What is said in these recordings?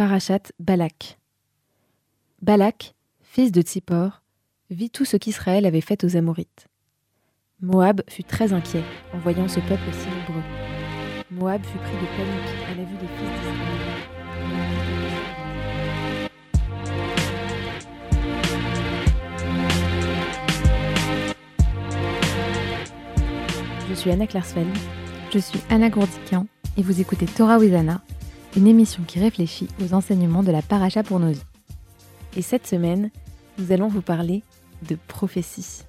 Parachat Balak. Balak, fils de Tsippor, vit tout ce qu'Israël avait fait aux Amorites. Moab fut très inquiet en voyant ce peuple si nombreux. Moab fut pris de panique à la vue des fils d'Israël. Je suis Anna Klarsfeld. Je suis Anna Gourdikian et vous écoutez Torah Wizana, une émission qui réfléchit aux enseignements de la paracha pour nos vies. Et cette semaine, nous allons vous parler de prophétie.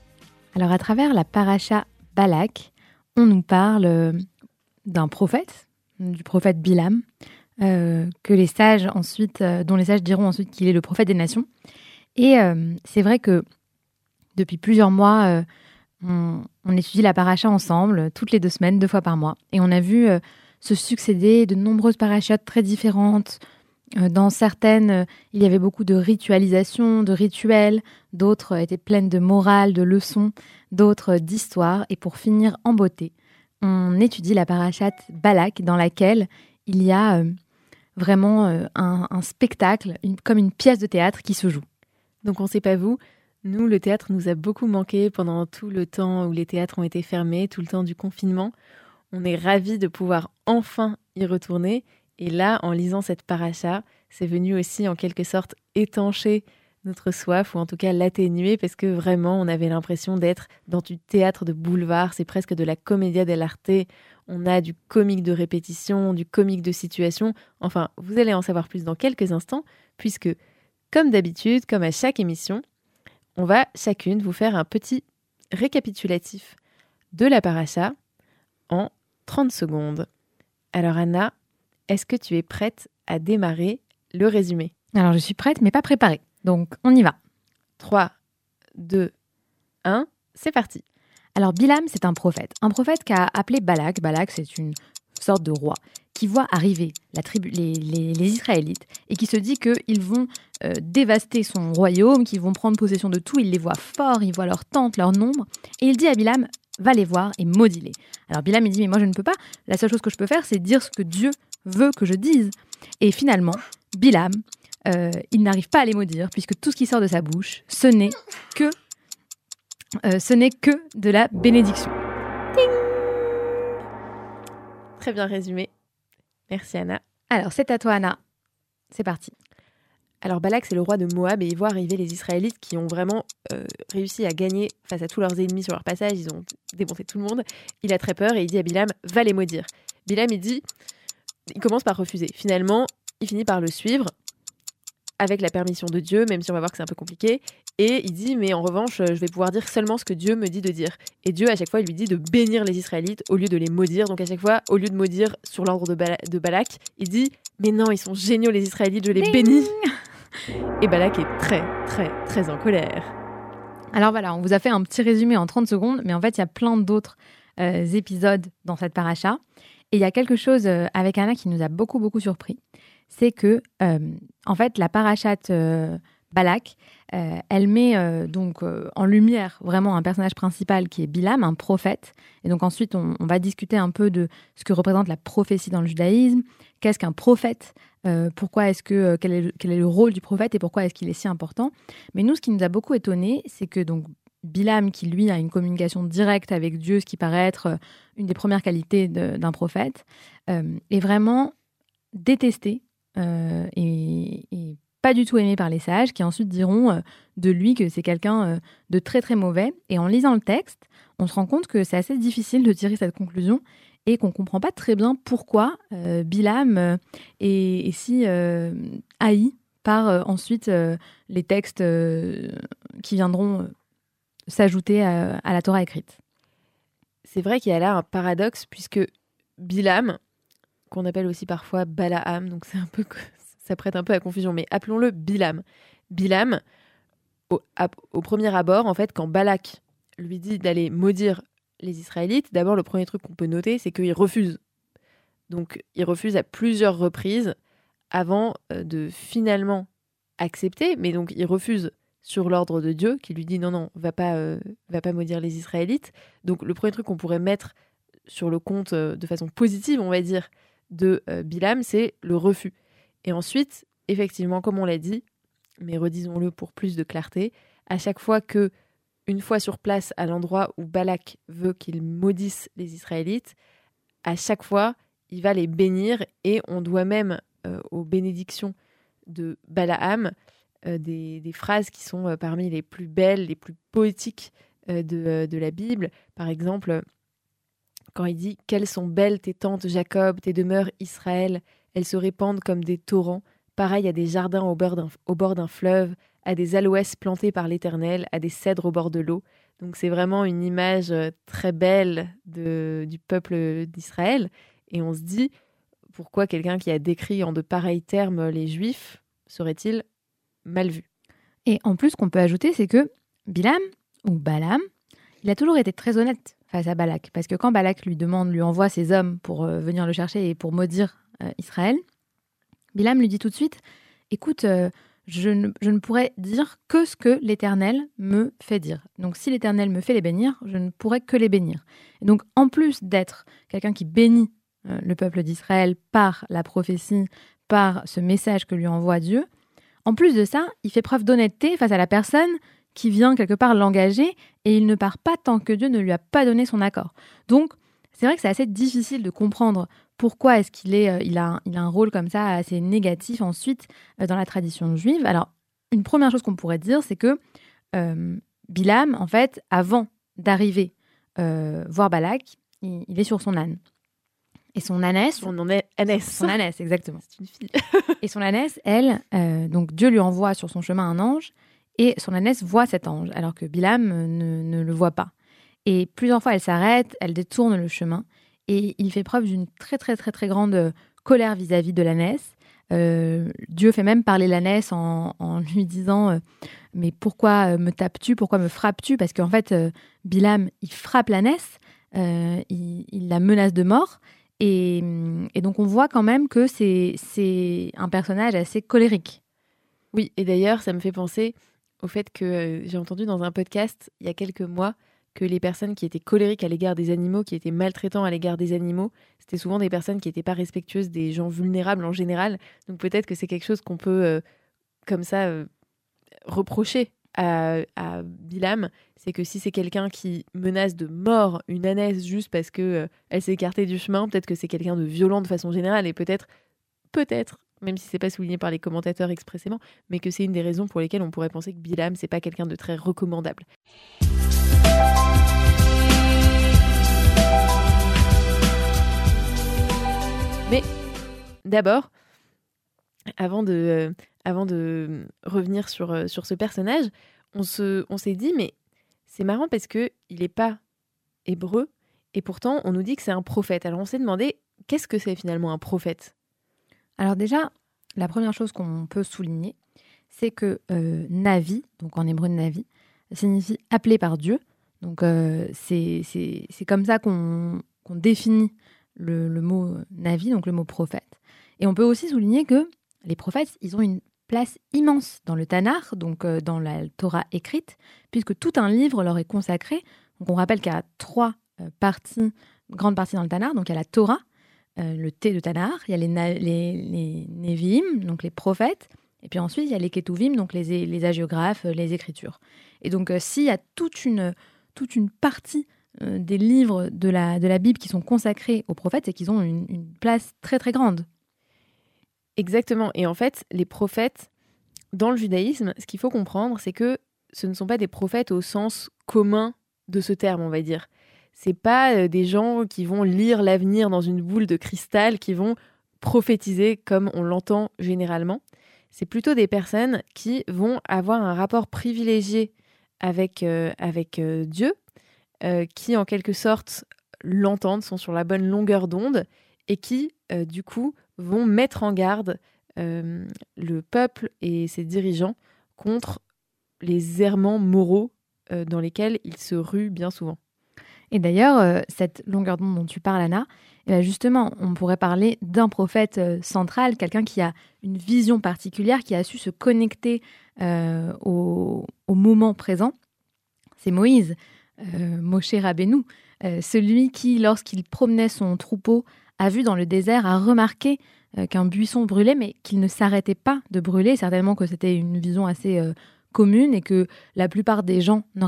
Alors à travers la paracha Balak, on nous parle euh, d'un prophète, du prophète Bilam, euh, que les sages ensuite, euh, dont les sages diront ensuite qu'il est le prophète des nations. Et c'est vrai que depuis plusieurs mois, on, on étudie la paracha ensemble, toutes les deux semaines, deux fois par mois. Et on a vu se succéder de nombreuses parachates très différentes. Euh, Dans certaines, euh, il y avait beaucoup de ritualisation, de rituels, d'autres étaient pleines de morale, de leçons, d'autres d'histoire. Et pour finir en beauté, on étudie la parachate Balak, dans laquelle il y a euh, vraiment euh, un, spectacle, comme une pièce de théâtre qui se joue. Donc on sait pas vous, nous le théâtre nous a beaucoup manqué pendant tout le temps où les théâtres ont été fermés, tout le temps du confinement. On est ravis de pouvoir enfin y retourner et là en lisant cette paracha, c'est venu aussi en quelque sorte étancher notre soif ou en tout cas l'atténuer parce que vraiment on avait l'impression d'être dans du théâtre de boulevard, c'est presque de la commedia dell'arte. On a du comique de répétition, du comique de situation. Enfin, vous allez en savoir plus dans quelques instants puisque comme d'habitude, comme à chaque émission, on va chacune vous faire un petit récapitulatif de la paracha en 30 secondes. Alors Anna, est-ce que tu es prête à démarrer le résumé? Alors je suis prête, mais pas préparée. Donc on y va. 3, 2, 1, c'est parti. Alors Bilam, c'est un prophète. Un prophète qu'a appelé Balak. Balak, c'est une sorte de roi qui voit arriver la tribu, les, les- les Israélites et qui se dit qu'ils vont euh, dévaster son royaume, qu'ils vont prendre possession de tout. Il les voit forts, il voit leur tente, leur nombre. Et il dit à Bilam, va les voir et maudis-les. Alors Bilam, il dit, mais moi je ne peux pas. La seule chose que je peux faire, c'est dire ce que Dieu veut que je dise. Et finalement, Bilam, euh, il n'arrive pas à les maudire puisque tout ce qui sort de sa bouche, ce n'est que euh, ce n'est que de la bénédiction. Très bien résumé. Merci Anna. Alors, c'est à toi, Anna. C'est parti. Alors Balak, c'est le roi de Moab et il voit arriver les Israélites qui ont vraiment euh, réussi à gagner face à tous leurs ennemis sur leur passage. Ils ont démonté tout le monde. Il a très peur et il dit à Bilam, va les maudire. Bilam, il dit, il commence par refuser. Finalement, il finit par le suivre avec la permission de Dieu, même si on va voir que c'est un peu compliqué. Et il dit, mais en revanche, je vais pouvoir dire seulement ce que Dieu me dit de dire. Et Dieu, à chaque fois, il lui dit de bénir les Israélites au lieu de les maudire. Donc à chaque fois, au lieu de maudire sur l'ordre de, Bala- de Balak, il dit, mais non, ils sont géniaux les Israélites, je les Ding bénis. Et Balak est très, très, très en colère. Alors voilà, on vous a fait un petit résumé en 30 secondes, mais en fait, il y a plein d'autres euh, épisodes dans cette paracha. Et il y a quelque chose euh, avec Anna qui nous a beaucoup, beaucoup surpris. C'est que, euh, en fait, la parachate Balak, elle met donc en lumière vraiment un personnage principal qui est Bilam, un prophète. Et donc ensuite, on va discuter un peu de ce que représente la prophétie dans le judaïsme. Qu'est-ce qu'un prophète? Euh, Pourquoi est-ce que euh, quel est, quel est le rôle du prophète et pourquoi est-ce qu'il est si important? Mais nous, ce qui nous a beaucoup étonné, c'est que donc Bilam, qui lui a une communication directe avec Dieu, ce qui paraît être euh, une des premières qualités d'un prophète, est vraiment détesté et, pas du tout aimé par les sages, qui ensuite diront de lui que c'est quelqu'un de très très mauvais. Et en lisant le texte, on se rend compte que c'est assez difficile de tirer cette conclusion et qu'on comprend pas très bien pourquoi euh, Bilam euh, est, si euh, haï par euh, ensuite les textes qui viendront s'ajouter à, la Torah écrite. C'est vrai qu'il y a là un paradoxe, puisque Bilam, qu'on appelle aussi parfois Balaam, donc c'est un peu, ça prête un peu à confusion, mais appelons-le Bilam. Bilam, au premier abord, en fait, quand Balak lui dit d'aller maudire les Israélites, d'abord le premier truc qu'on peut noter, c'est qu'il refuse. Donc il refuse à plusieurs reprises avant euh, de finalement accepter, mais donc il refuse sur l'ordre de Dieu qui lui dit non non va pas euh, va pas maudire les Israélites. Donc le premier truc qu'on pourrait mettre sur le compte euh, de façon positive, on va dire, de Bilam, c'est le refus. Et ensuite, effectivement, comme on l'a dit, mais redisons-le pour plus de clarté, à chaque fois que, une fois sur place à l'endroit où Balak veut qu'il maudisse les Israélites, à chaque fois, il va les bénir et on doit même euh, aux bénédictions de Balaam euh, des, phrases qui sont euh, parmi les plus belles, les plus poétiques de, de, la Bible. Par exemple, quand il dit Quelles sont belles tes tentes Jacob, tes demeures Israël, elles se répandent comme des torrents, pareil à des jardins au bord d'un fleuve, à des aloès plantés par l'Éternel, à des cèdres au bord de l'eau. Donc c'est vraiment une image très belle du peuple d'Israël. Et on se dit, pourquoi quelqu'un qui a décrit en de pareils termes les Juifs serait-il mal vu? Et en plus, qu'on peut ajouter, c'est que Bilam, ou Balaam, il a toujours été très honnête face à Balak. Parce que quand Balak lui demande, lui envoie ses hommes pour euh, venir le chercher et pour maudire euh, Israël, Bilam lui dit tout de suite Écoute, euh, je, ne, je, ne, pourrais dire que ce que l'Éternel me fait dire. Donc si l'Éternel me fait les bénir, je ne pourrais que les bénir. Et donc en plus d'être quelqu'un qui bénit euh, le peuple d'Israël par la prophétie, par ce message que lui envoie Dieu. En plus de ça, il fait preuve d'honnêteté face à la personne qui vient quelque part l'engager et il ne part pas tant que Dieu ne lui a pas donné son accord. Donc, c'est vrai que c'est assez difficile de comprendre pourquoi est-ce qu'il est, euh, il a, il a un rôle comme ça assez négatif ensuite euh, dans la tradition juive? Alors, une première chose qu'on pourrait dire, c'est que Bilam, en fait, avant d'arriver voir Balak, il, est sur son âne. Et son ânesse. Son ânesse. Son ânesse, exactement. C'est une fille. et son ânesse, elle, euh, donc Dieu lui envoie sur son chemin un ange, et son ânesse voit cet ange, alors que Bilam ne, ne le voit pas. Et plusieurs fois, elle s'arrête, elle détourne le chemin, et il fait preuve d'une très, très, très, très grande colère vis-à-vis de l'ânesse. Euh, Dieu fait même parler l'ânesse en, lui disant euh, Mais pourquoi me tapes-tu Pourquoi me frappes-tu? Parce qu'en fait, Bilam, il frappe l'ânesse, il, la menace de mort. Et, donc on voit quand même que c'est un personnage assez colérique. Oui, et d'ailleurs ça me fait penser au fait que euh, j'ai entendu dans un podcast il y a quelques mois que les personnes qui étaient colériques à l'égard des animaux, qui étaient maltraitants à l'égard des animaux, c'était souvent des personnes qui n'étaient pas respectueuses des gens vulnérables en général. Donc peut-être que c'est quelque chose qu'on peut, euh, comme ça, euh, reprocher à, à Bilam, c'est que si c'est quelqu'un qui menace de mort une ânesse juste parce que euh, elle s'est écartée du chemin, peut-être que c'est quelqu'un de violent de façon générale et peut-être, peut-être, même si c'est pas souligné par les commentateurs expressément, mais que c'est une des raisons pour lesquelles on pourrait penser que Bilam c'est pas quelqu'un de très recommandable. Mais d'abord, avant de, euh, de revenir sur, euh, sur ce personnage, on s'est dit, mais c'est marrant parce que il n'est pas hébreu, et pourtant on nous dit que c'est un prophète. Alors on s'est demandé, qu'est-ce que c'est finalement un prophète? Alors déjà, la première chose qu'on peut souligner, c'est que euh, Navi, donc en hébreu Navi, signifie appelé par Dieu. Donc euh, c'est comme ça qu'on définit le, mot Navi, donc le mot prophète. Et on peut aussi souligner que les prophètes, ils ont une place immense dans le Tanakh, donc euh, dans la Torah écrite, puisque tout un livre leur est consacré. Donc on rappelle qu'il y a trois euh, parties, grandes parties dans le Tanakh. Donc il y a la Torah, euh, le thé de Tanakh, il y a les, les, Nevim, donc les prophètes, et puis ensuite il y a les Ketuvim, donc les, les agiographes, les écritures. Et donc s'il y a toute une, toute une partie des livres de la, de la Bible qui sont consacrés aux prophètes, c'est qu'ils ont une, place très très grande. Exactement. Et en fait, les prophètes, dans le judaïsme, ce qu'il faut comprendre, c'est que ce ne sont pas des prophètes au sens commun de ce terme, on va dire. C'est pas euh, des gens qui vont lire l'avenir dans une boule de cristal, qui vont prophétiser comme on l'entend généralement. C'est plutôt des personnes qui vont avoir un rapport privilégié avec, euh, avec euh, Dieu, qui en quelque sorte l'entendent, sont sur la bonne longueur d'onde, et qui, du coup, vont mettre en garde euh, le peuple et ses dirigeants contre les errements moraux euh, dans lesquels ils se ruent bien souvent. Et d'ailleurs, euh, cette longueur d'onde dont tu parles, Anna, eh ben, justement, on pourrait parler d'un prophète central, quelqu'un qui a une vision particulière, qui a su se connecter au, moment présent. C'est Moïse, Moshe Rabbeinu, celui qui, lorsqu'il promenait son troupeau a vu dans le désert, a remarqué euh, qu'un buisson brûlait, mais qu'il ne s'arrêtait pas de brûler. Certainement que c'était une vision assez euh, commune et que la plupart des gens ne,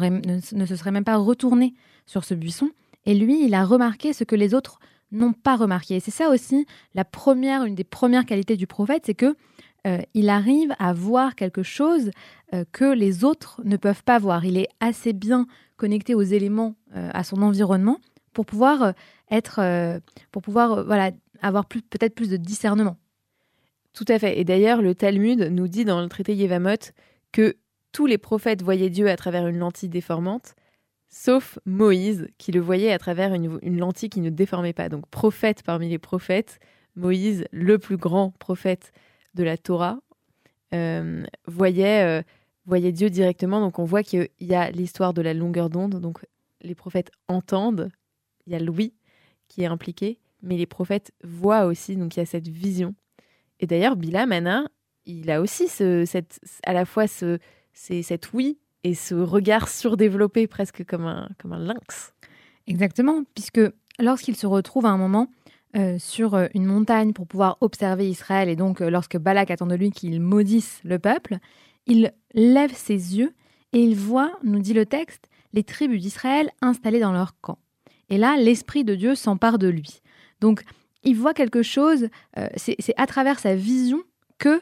ne, se seraient même pas retournés sur ce buisson. Et lui, il a remarqué ce que les autres n'ont pas remarqué. Et c'est ça aussi la première, une des premières qualités du prophète, c'est que euh, il arrive à voir quelque chose que les autres ne peuvent pas voir. Il est assez bien connecté aux éléments, à son environnement, pour pouvoir être, pour pouvoir voilà, avoir peut-être plus de discernement. Tout à fait. Et d'ailleurs, le Talmud nous dit dans le traité Yevamot que tous les prophètes voyaient Dieu à travers une lentille déformante, sauf Moïse, qui le voyait à travers une, lentille qui ne déformait pas. Donc, prophète parmi les prophètes, Moïse, le plus grand prophète de la Torah, euh, voyait, euh, Dieu directement. Donc, on voit qu'il y a l'histoire de la longueur d'onde. Donc, les prophètes entendent. Il y a Louis qui est impliqué mais les prophètes voient aussi, donc il y a cette vision. Et d'ailleurs, Bilam, il a aussi ce, cette, à la fois ce, cette oui et ce regard surdéveloppé, presque comme un, comme un lynx. Exactement, puisque lorsqu'il se retrouve à un moment euh, sur euh, une montagne pour pouvoir observer Israël, et donc euh, lorsque Balak attend de lui qu'il maudisse le peuple, il lève ses yeux et il voit, nous dit le texte, les tribus d'Israël installées dans leur camp. Et là, l'Esprit de Dieu s'empare de lui. Donc, il voit quelque chose, c'est à travers sa vision que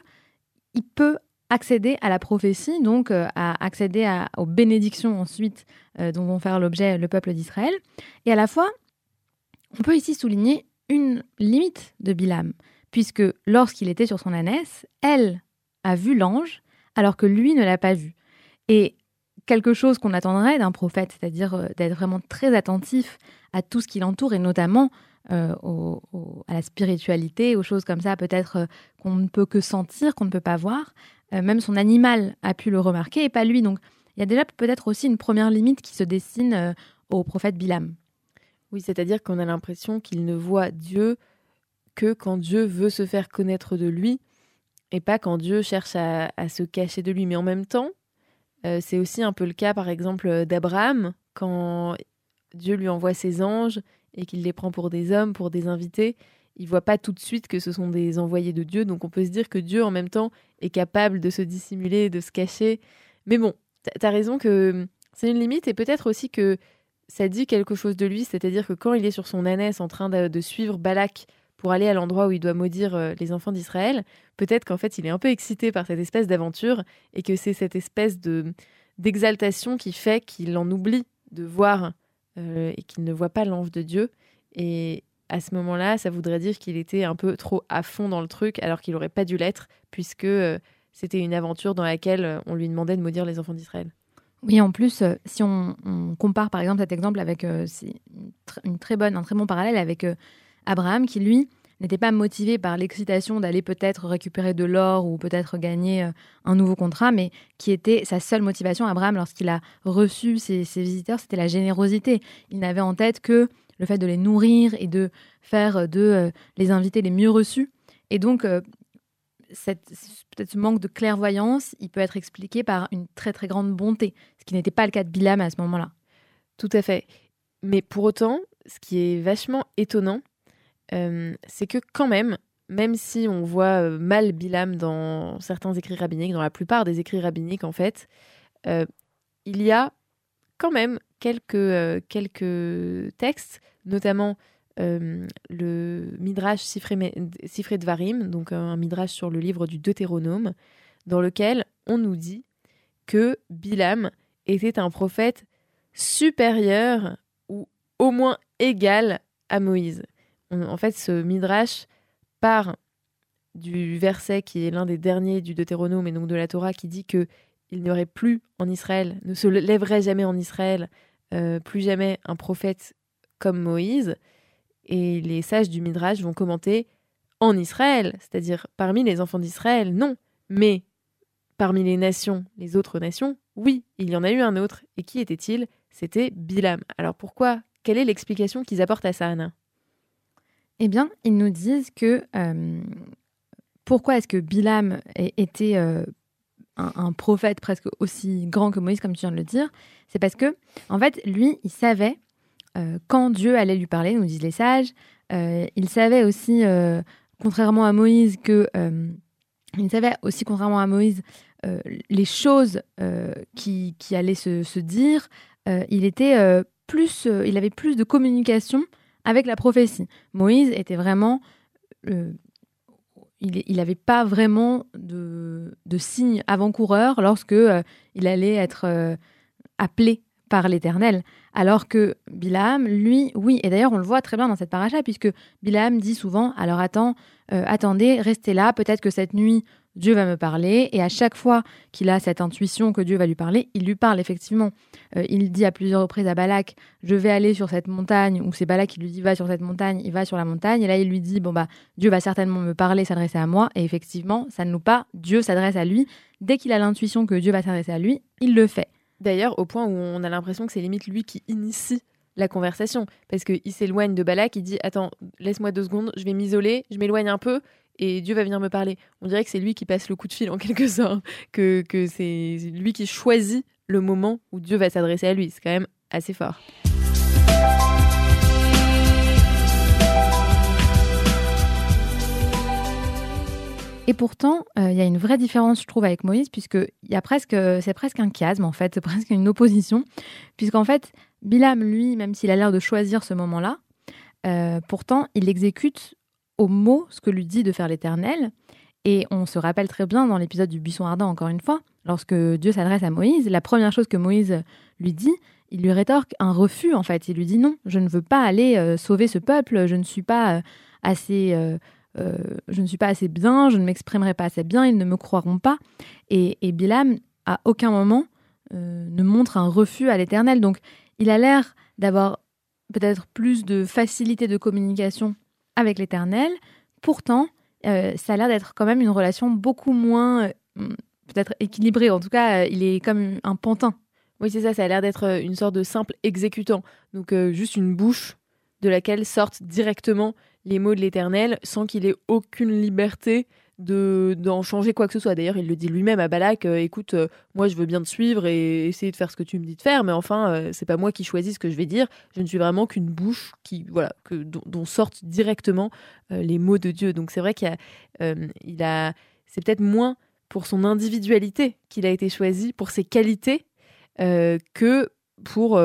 il peut accéder à la prophétie, donc à accéder aux bénédictions ensuite dont vont faire l'objet le peuple d'Israël. Et à la fois, on peut ici souligner une limite de Bilam, puisque lorsqu'il était sur son ânesse, elle a vu l'ange, alors que lui ne l'a pas vu. Et quelque chose qu'on attendrait d'un prophète, c'est-à-dire d'être vraiment très attentif à tout ce qui l'entoure, et notamment euh, à la spiritualité, aux choses comme ça, peut-être euh, qu'on ne peut que sentir, qu'on ne peut pas voir. Euh, même son animal a pu le remarquer et pas lui. Donc il y a déjà peut-être aussi une première limite qui se dessine au prophète Bilam. Oui, c'est-à-dire qu'on a l'impression qu'il ne voit Dieu que quand Dieu veut se faire connaître de lui et pas quand Dieu cherche à, se cacher de lui. Mais en même temps, c'est aussi un peu le cas, par exemple, d'Abraham, quand Dieu lui envoie ses anges et qu'il les prend pour des hommes, pour des invités, il voit pas tout de suite que ce sont des envoyés de Dieu. Donc on peut se dire que Dieu en même temps est capable de se dissimuler, de se cacher. Mais bon, tu as raison que c'est une limite et peut-être aussi que ça dit quelque chose de lui, c'est-à-dire que quand il est sur son ânesse en train de, suivre Balak pour aller à l'endroit où il doit maudire euh, les enfants d'Israël, peut-être qu'en fait il est un peu excité par cette espèce d'aventure et que c'est cette espèce de d'exaltation qui fait qu'il en oublie de voir euh, et qu'il ne voit pas l'ange de Dieu. Et à ce moment-là, ça voudrait dire qu'il était un peu trop à fond dans le truc, alors qu'il n'aurait pas dû l'être, puisque euh, c'était une aventure dans laquelle on lui demandait de maudire les enfants d'Israël. Oui, en plus, si on, compare par exemple cet exemple avec une, très bonne, un très bon parallèle avec Abraham, qui lui n'était pas motivé par l'excitation d'aller peut-être récupérer de l'or ou peut-être gagner euh, un nouveau contrat, mais qui était sa seule motivation, Abraham, lorsqu'il a reçu ses, visiteurs, c'était la générosité. Il n'avait en tête que le fait de les nourrir et de faire de euh, les invités les mieux reçus. Et donc, euh, peut-être ce manque de clairvoyance, il peut être expliqué par une très très grande bonté, ce qui n'était pas le cas de Bilam à ce moment-là. Tout à fait. Mais pour autant, ce qui est vachement étonnant, euh, c'est que quand même, même si on voit euh, mal Bilam dans certains écrits rabbiniques, dans la plupart des écrits rabbiniques en fait, euh, il y a quand même quelques, quelques textes, notamment le Midrash Sifré de Varim, donc un Midrash sur le livre du Deutéronome, dans lequel on nous dit que Bilam était un prophète supérieur ou au moins égal à Moïse en fait, ce midrash part du verset qui est l'un des derniers du Deutéronome et donc de la Torah qui dit que il n'y aurait plus en Israël, ne se lèverait jamais en Israël, euh, plus jamais un prophète comme Moïse. Et les sages du Midrash vont commenter en Israël, c'est-à-dire parmi les enfants d'Israël, non, mais parmi les nations, les autres nations, oui, il y en a eu un autre. Et qui était-il? C'était Bilam. Alors pourquoi? Quelle est l'explication qu'ils apportent à ça, Anna? Eh bien, ils nous disent que euh, pourquoi est-ce que Bilam était euh, un, prophète presque aussi grand que Moïse, comme tu viens de le dire? C'est parce que, en fait, lui, il savait quand Dieu allait lui parler, nous disent les sages, il savait aussi, contrairement à Moïse, que il savait aussi, contrairement à Moïse, les choses qui, allaient se, dire. il était plus, il avait plus de communication avec la prophétie. Moïse était vraiment il n'avait pas vraiment de, de signe avant-coureur lorsque euh, il allait être euh, appelé par l'Éternel. Alors que Bilam, lui, oui, et d'ailleurs on le voit très bien dans cette paracha, puisque Bilam dit souvent, alors attends, euh, attendez, restez là, peut-être que cette nuit, Dieu va me parler. Et à chaque fois qu'il a cette intuition que Dieu va lui parler, il lui parle effectivement. Euh, il dit à plusieurs reprises à Balak, je vais aller sur cette montagne, ou c'est Balak qui lui dit, va sur cette montagne, il va sur la montagne. Et là, il lui dit, bon bah, Dieu va certainement me parler, s'adresser à moi. Et effectivement, ça ne nous pas, Dieu s'adresse à lui. Dès qu'il a l'intuition que Dieu va s'adresser à lui, il le fait. D'ailleurs, au point où on a l'impression que c'est limite lui qui initie la conversation. Parce qu'il s'éloigne de Balak, il dit Attends, laisse-moi deux secondes, je vais m'isoler, je m'éloigne un peu, et Dieu va venir me parler. On dirait que c'est lui qui passe le coup de fil en quelque sorte, que, que c'est lui qui choisit le moment où Dieu va s'adresser à lui. C'est quand même assez fort. Et pourtant, euh, il y a une vraie différence, je trouve, avec Moïse, puisque y a presque, c'est presque un chiasme, en fait, c'est presque une opposition, puisqu'en fait, Bilam, lui, même s'il a l'air de choisir ce moment-là, euh, pourtant, il exécute au mot ce que lui dit de faire l'Éternel. Et on se rappelle très bien dans l'épisode du buisson ardent, encore une fois, lorsque Dieu s'adresse à Moïse, la première chose que Moïse lui dit, il lui rétorque un refus, en fait. Il lui dit non, je ne veux pas aller euh, sauver ce peuple, je ne suis pas assez... Euh, je ne suis pas assez bien, je ne m'exprimerai pas assez bien, ils ne me croiront pas. Et, et Bilam, à aucun moment, ne montre un refus à l'Éternel. Donc, il a l'air d'avoir peut-être plus de facilité de communication avec l'Éternel. Pourtant, euh, ça a l'air d'être quand même une relation beaucoup moins euh, peut-être équilibrée. En tout cas, euh, il est comme un pantin. Oui, c'est ça, ça a l'air d'être une sorte de simple exécutant. Donc juste une bouche de laquelle sortent directement les mots de l'Éternel sans qu'il ait aucune liberté de d'en changer quoi que ce soit. D'ailleurs, il le dit lui-même à Balak euh, écoute, euh, moi je veux bien te suivre et essayer de faire ce que tu me dis de faire, mais enfin, euh, c'est pas moi qui choisis ce que je vais dire. Je ne suis vraiment qu'une bouche qui voilà que dont, sortent directement les mots de Dieu. Donc c'est vrai qu'il a, il a c'est peut-être moins pour son individualité qu'il a été choisi, pour ses qualités, que pour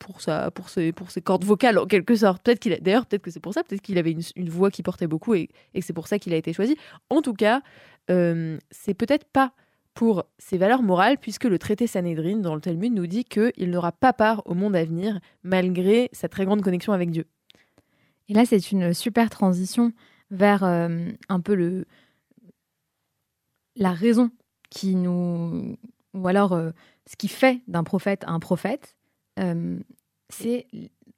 pour sa pour ses pour ses cordes vocales en quelque sorte. Peut-être qu'il d'ailleurs peut-être que c'est pour ça, peut-être qu'il avait une, voix qui portait beaucoup et, et c'est pour ça qu'il a été choisi. En tout cas, euh, c'est peut-être pas pour ses valeurs morales, puisque le traité Sanhedrin dans le Talmud nous dit qu'il n'aura pas part au monde à venir, malgré sa très grande connexion avec Dieu. Et là, c'est une super transition vers euh, un peu le la raison qui nous ou alors euh, ce qui fait d'un prophète un prophète c'est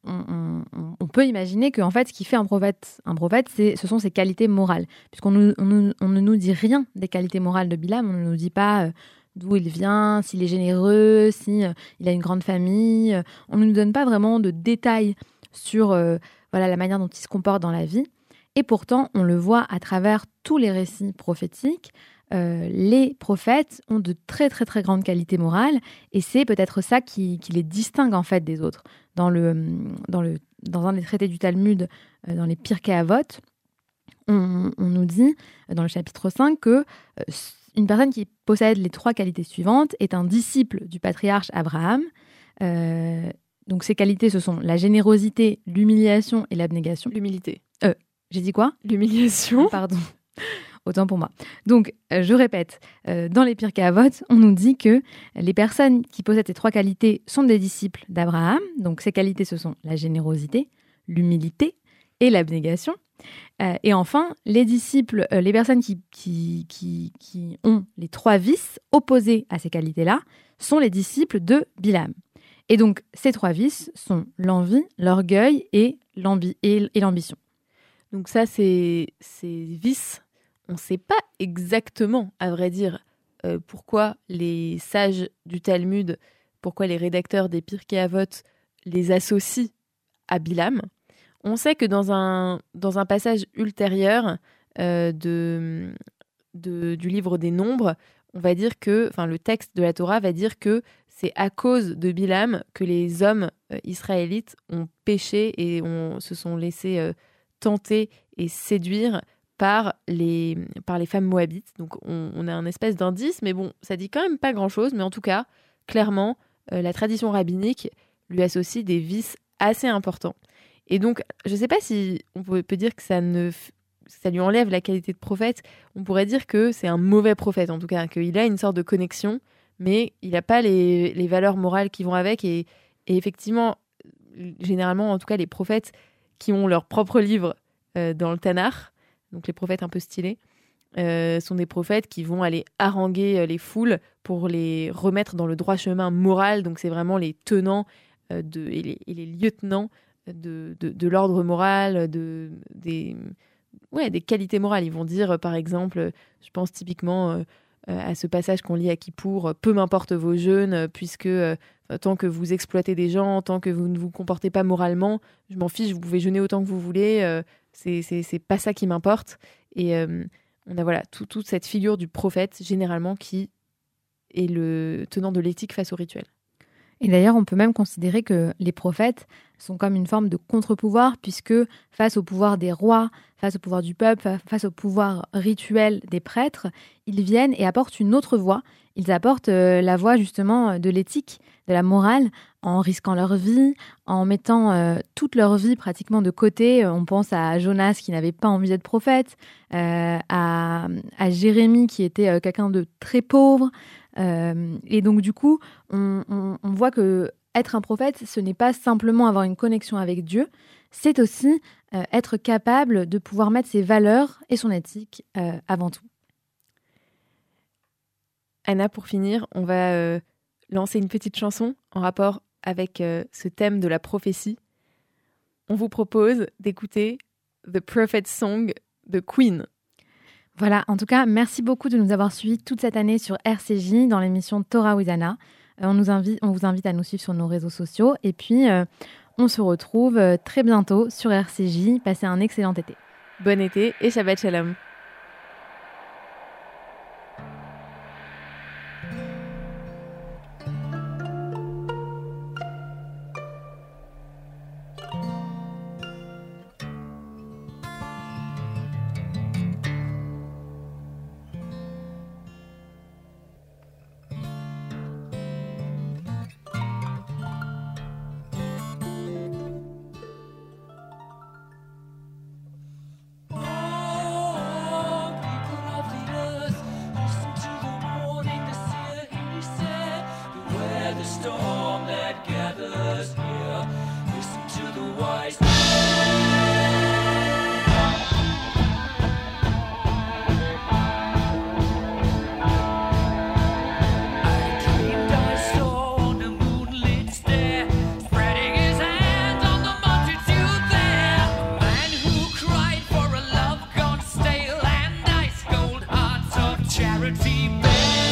on, peut imaginer que en fait, ce qui fait un prophète, un ce sont ses qualités morales, puisqu'on ne nous dit rien des qualités morales de Bilam, on ne nous dit pas euh, d'où il vient, s'il est généreux, si euh, il a une grande famille, on ne nous donne pas vraiment de détails sur voilà la manière dont il se comporte dans la vie. Et pourtant, on le voit à travers tous les récits prophétiques. Euh, les prophètes ont de très très très grandes qualités morales et c'est peut-être ça qui, les distingue en fait des autres. Dans, le, dans, le, dans un des traités du Talmud, euh, dans les Pirkei Avot, on, on, nous dit euh, dans le chapitre 5 que une personne qui possède les trois qualités suivantes est un disciple du patriarche Abraham. donc ces qualités, ce sont la générosité, l'humiliation et l'abnégation. L'humilité. J'ai dit quoi? L'humiliation. Pardon autant pour moi. Donc, euh, je répète, euh, dans les Pirkei Avot, on nous dit que les personnes qui possèdent ces trois qualités sont des disciples d'Abraham. Donc, ces qualités, ce sont la générosité, l'humilité et l'abnégation. Euh, et enfin, les disciples, les personnes qui, qui, qui, qui, ont les trois vices opposés à ces qualités-là, sont les disciples de Bilam. Et donc, ces trois vices sont l'envie, l'orgueil et l'ambition. Donc ça, c'est ces vices on ne sait pas exactement, à vrai dire, euh, pourquoi les sages du Talmud, pourquoi les rédacteurs des Pirkei Avot les associent à Bilam. On sait que dans un, dans un passage ultérieur euh, de, du livre des Nombres, on va dire que, enfin, le texte de la Torah va dire que c'est à cause de Bilam que les hommes euh, israélites ont péché et on, se sont laissés tenter et séduire par les, par les femmes moabites. Donc on, a un espèce d'indice, mais bon, ça dit quand même pas grand-chose. Mais en tout cas, clairement, euh, la tradition rabbinique lui associe des vices assez importants. Et donc, je ne sais pas si on peut, dire que ça ne ça lui enlève la qualité de prophète. On pourrait dire que c'est un mauvais prophète, en tout cas, qu'il a une sorte de connexion, mais il n'a pas les, les, valeurs morales qui vont avec. Et, et, effectivement, généralement, en tout cas, les prophètes qui ont leur propre livre euh, dans le Tanakh, donc les prophètes un peu stylés, euh, sont des prophètes qui vont aller haranguer euh, les foules pour les remettre dans le droit chemin moral. Donc c'est vraiment les tenants de, et, les, lieutenants de, de, l'ordre moral, de, des, ouais, des qualités morales. Ils vont dire, par exemple, je pense typiquement à ce passage qu'on lit à Kippour, peu m'importe vos jeûnes, puisque tant que vous exploitez des gens, tant que vous ne vous comportez pas moralement, je m'en fiche, vous pouvez jeûner autant que vous voulez, c'est pas ça qui m'importe. Et euh, on a voilà toute cette figure du prophète, généralement, qui est le tenant de l'éthique face au rituel. Et d'ailleurs, on peut même considérer que les prophètes sont comme une forme de contre-pouvoir, puisque face au pouvoir des rois, face au pouvoir du peuple, face au pouvoir rituel des prêtres, ils viennent et apportent une autre voix. Ils apportent euh, la voix justement de l'éthique, de la morale, en risquant leur vie, en mettant euh, toute leur vie pratiquement de côté. On pense à Jonas qui n'avait pas envie d'être prophète, euh, à, Jérémie qui était quelqu'un de très pauvre, euh, et donc du coup, on, voit que être un prophète, ce n'est pas simplement avoir une connexion avec Dieu, c'est aussi euh, être capable de pouvoir mettre ses valeurs et son éthique euh, avant tout. Anna, pour finir, on va lancer une petite chanson en rapport avec ce thème de la prophétie. On vous propose d'écouter The Prophet Song de Queen. Voilà, en tout cas, merci beaucoup de nous avoir suivis toute cette année sur RCJ dans l'émission Torah Wizana. Euh, on, nous invite, on vous invite à nous suivre sur nos réseaux sociaux et puis euh, on se retrouve euh, très bientôt sur RCJ. Passez un excellent été. Bon été et Shabbat Shalom. charity bell.